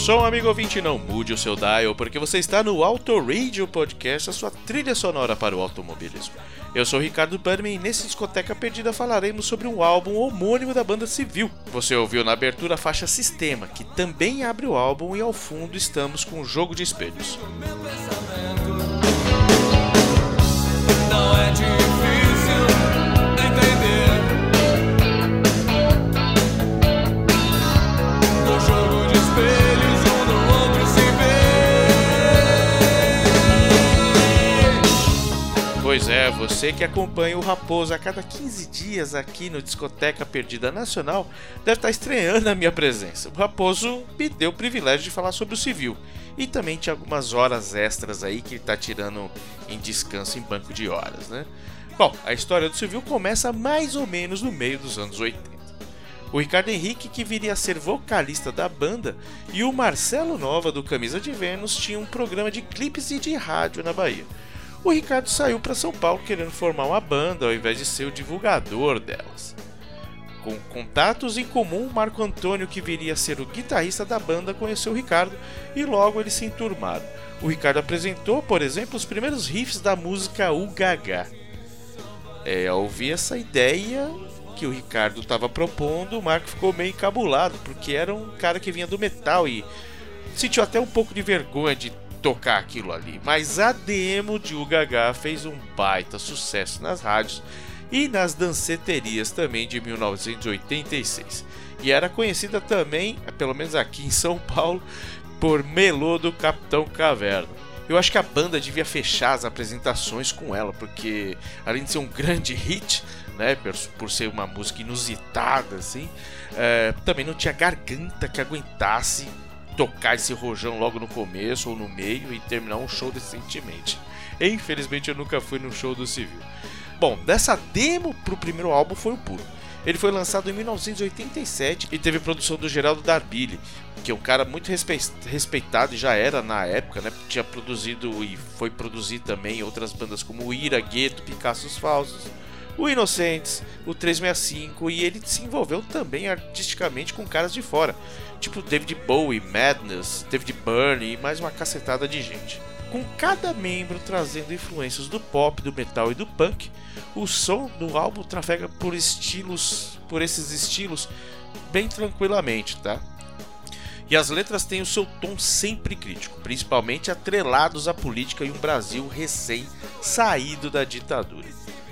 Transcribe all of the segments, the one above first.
som, amigo ouvinte, não mude o seu dial, porque você está no Auto Radio Podcast, a sua trilha sonora para o automobilismo. Eu sou Ricardo Bannerman e nesse Discoteca Perdida falaremos sobre um álbum homônimo da banda Civil. Você ouviu na abertura a faixa Sistema, que também abre o álbum e ao fundo estamos com o Jogo de Espelhos. Não é de... Pois é, você que acompanha o Raposo a cada 15 dias aqui no Discoteca Perdida Nacional deve estar estreando a minha presença. O Raposo me deu o privilégio de falar sobre o civil e também tinha algumas horas extras aí que ele está tirando em descanso em banco de horas, né? Bom, a história do civil começa mais ou menos no meio dos anos 80. O Ricardo Henrique, que viria a ser vocalista da banda, e o Marcelo Nova do Camisa de Vênus tinham um programa de clipes e de rádio na Bahia o Ricardo saiu para São Paulo querendo formar uma banda ao invés de ser o divulgador delas. Com contatos em comum, Marco Antônio, que viria a ser o guitarrista da banda, conheceu o Ricardo e logo eles se enturmaram. O Ricardo apresentou, por exemplo, os primeiros riffs da música UGH. É, ao ouvir essa ideia que o Ricardo estava propondo, o Marco ficou meio encabulado, porque era um cara que vinha do metal e sentiu até um pouco de vergonha de tocar aquilo ali. Mas a demo de UGH fez um baita sucesso nas rádios e nas danceterias também de 1986. E era conhecida também, pelo menos aqui em São Paulo, por Melô do Capitão Caverna. Eu acho que a banda devia fechar as apresentações com ela, porque além de ser um grande hit, né, por, por ser uma música inusitada, assim, é, também não tinha garganta que aguentasse tocar esse rojão logo no começo ou no meio e terminar um show decentemente. Infelizmente eu nunca fui no show do Civil. Bom, dessa demo pro primeiro álbum foi o puro. Ele foi lançado em 1987 e teve produção do Geraldo Darbili, que é um cara muito respeitado e já era na época, né? Tinha produzido e foi produzir também outras bandas como Ira, Gueto, Picassos Falsos, o Inocentes, o 365 e ele se envolveu também artisticamente com caras de fora tipo David Bowie, Madness, David Byrne e mais uma cacetada de gente. Com cada membro trazendo influências do pop, do metal e do punk, o som do álbum trafega por estilos, por esses estilos bem tranquilamente, tá? E as letras têm o seu tom sempre crítico, principalmente atrelados à política e um Brasil recém saído da ditadura.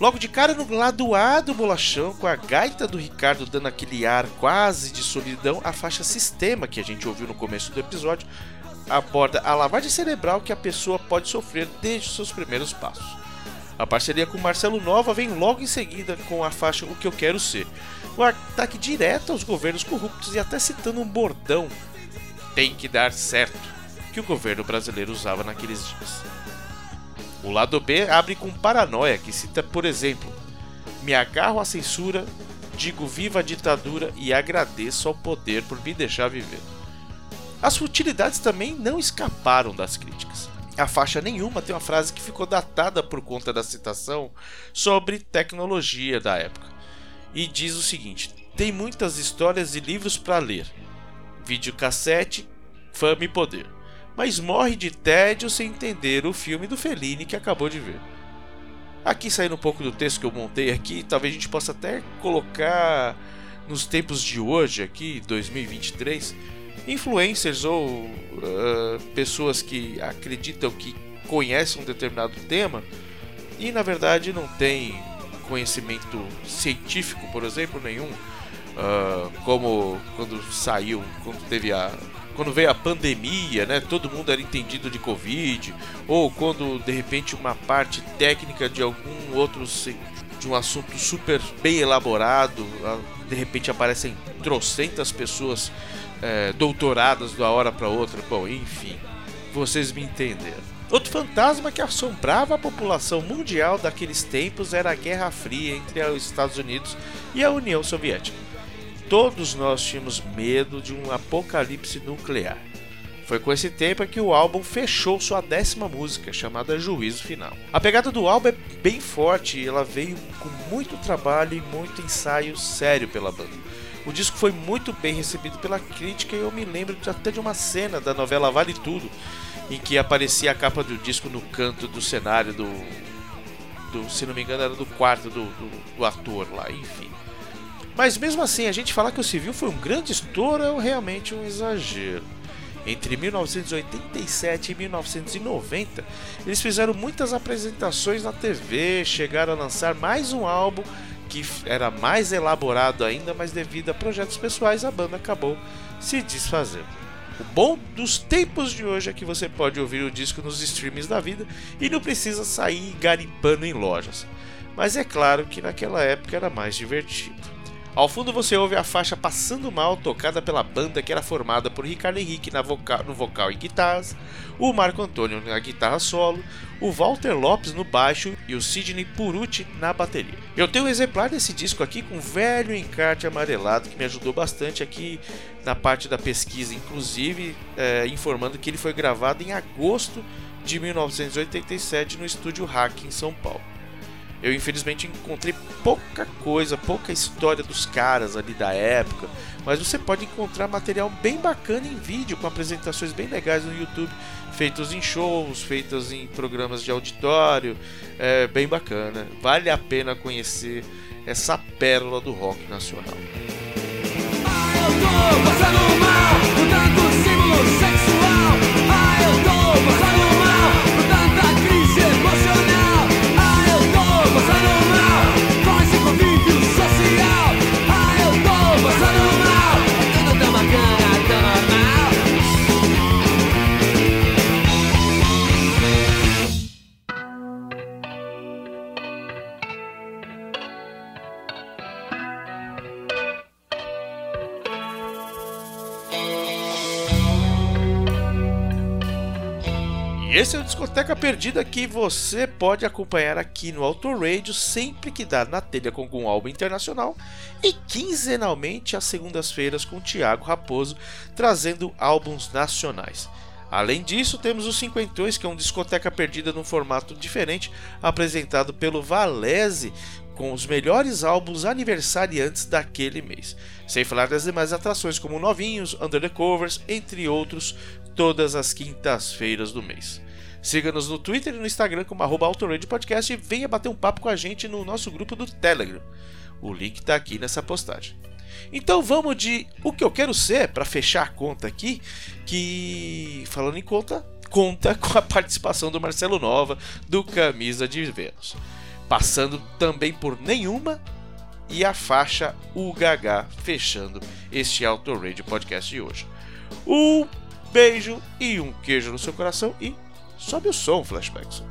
Logo de cara no lado A do bolachão, com a gaita do Ricardo dando aquele ar quase de solidão, a faixa Sistema, que a gente ouviu no começo do episódio, aborda a lavagem cerebral que a pessoa pode sofrer desde os seus primeiros passos. A parceria com Marcelo Nova vem logo em seguida com a faixa O Que Eu Quero Ser, um ataque direto aos governos corruptos e até citando um bordão: tem que dar certo, que o governo brasileiro usava naqueles dias. O lado B abre com paranoia, que cita, por exemplo, me agarro à censura, digo viva a ditadura e agradeço ao poder por me deixar viver. As futilidades também não escaparam das críticas. A faixa nenhuma tem uma frase que ficou datada por conta da citação sobre tecnologia da época. E diz o seguinte: tem muitas histórias e livros para ler. Videocassete, fama e poder mas morre de tédio sem entender o filme do Fellini que acabou de ver. Aqui saindo um pouco do texto que eu montei aqui, talvez a gente possa até colocar nos tempos de hoje, aqui 2023, influencers ou uh, pessoas que acreditam que conhecem um determinado tema e na verdade não tem conhecimento científico, por exemplo, nenhum, uh, como quando saiu, quando teve a quando veio a pandemia, né, todo mundo era entendido de Covid, ou quando de repente uma parte técnica de algum outro de um assunto super bem elaborado, de repente aparecem trocentas pessoas é, doutoradas da hora para outra. Bom, enfim, vocês me entenderam. Outro fantasma que assombrava a população mundial daqueles tempos era a Guerra Fria entre os Estados Unidos e a União Soviética todos nós tínhamos medo de um apocalipse nuclear. Foi com esse tempo que o álbum fechou sua décima música, chamada Juízo Final. A pegada do álbum é bem forte e ela veio com muito trabalho e muito ensaio sério pela banda. O disco foi muito bem recebido pela crítica e eu me lembro até de uma cena da novela Vale Tudo, em que aparecia a capa do disco no canto do cenário do. do se não me engano, era do quarto do, do, do ator lá, enfim. Mas mesmo assim, a gente falar que o civil foi um grande estouro é realmente um exagero. Entre 1987 e 1990, eles fizeram muitas apresentações na TV, chegaram a lançar mais um álbum que era mais elaborado ainda, mas devido a projetos pessoais a banda acabou se desfazendo. O bom dos tempos de hoje é que você pode ouvir o disco nos streams da vida e não precisa sair garimpando em lojas. Mas é claro que naquela época era mais divertido. Ao fundo você ouve a faixa Passando Mal, tocada pela banda que era formada por Ricardo Henrique vocal, no vocal e guitarras, o Marco Antônio na guitarra solo, o Walter Lopes no baixo e o Sidney Purucci na bateria. Eu tenho um exemplar desse disco aqui com um velho encarte amarelado que me ajudou bastante aqui na parte da pesquisa, inclusive é, informando que ele foi gravado em agosto de 1987 no estúdio Hack em São Paulo. Eu infelizmente encontrei pouca coisa, pouca história dos caras ali da época, mas você pode encontrar material bem bacana em vídeo, com apresentações bem legais no YouTube, feitos em shows, feitas em programas de auditório, é bem bacana. Vale a pena conhecer essa pérola do rock nacional. Discoteca Perdida que você pode acompanhar aqui no Auto Radio sempre que dá na telha com algum álbum internacional e quinzenalmente às segundas-feiras com o Thiago Raposo trazendo álbuns nacionais. Além disso, temos o Cinquentões, que é um discoteca perdida num formato diferente, apresentado pelo Valese, com os melhores álbuns aniversariantes daquele mês. Sem falar das demais atrações como Novinhos, Under the Covers, entre outros, todas as quintas-feiras do mês. Siga-nos no Twitter e no Instagram como arroba Podcast e venha bater um papo com a gente no nosso grupo do Telegram. O link está aqui nessa postagem. Então vamos de o que eu quero ser para fechar a conta aqui, que falando em conta, conta com a participação do Marcelo Nova do Camisa de Vênus, passando também por nenhuma e a faixa UGH fechando este Auto Radio Podcast de hoje. Um beijo e um queijo no seu coração e sobe o som, Flashbacks.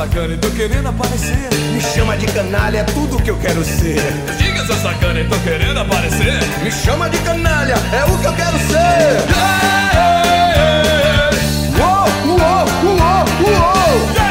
sacana e tô querendo aparecer. Me chama de canalha, é tudo que eu quero ser. Diga seu sacana e tô querendo aparecer. Me chama de canalha, é o que eu quero ser. Yeah! Uou, uou, uou, uou. Yeah!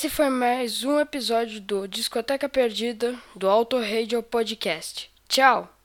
Esse foi mais um episódio do Discoteca Perdida do Auto Radio Podcast. Tchau!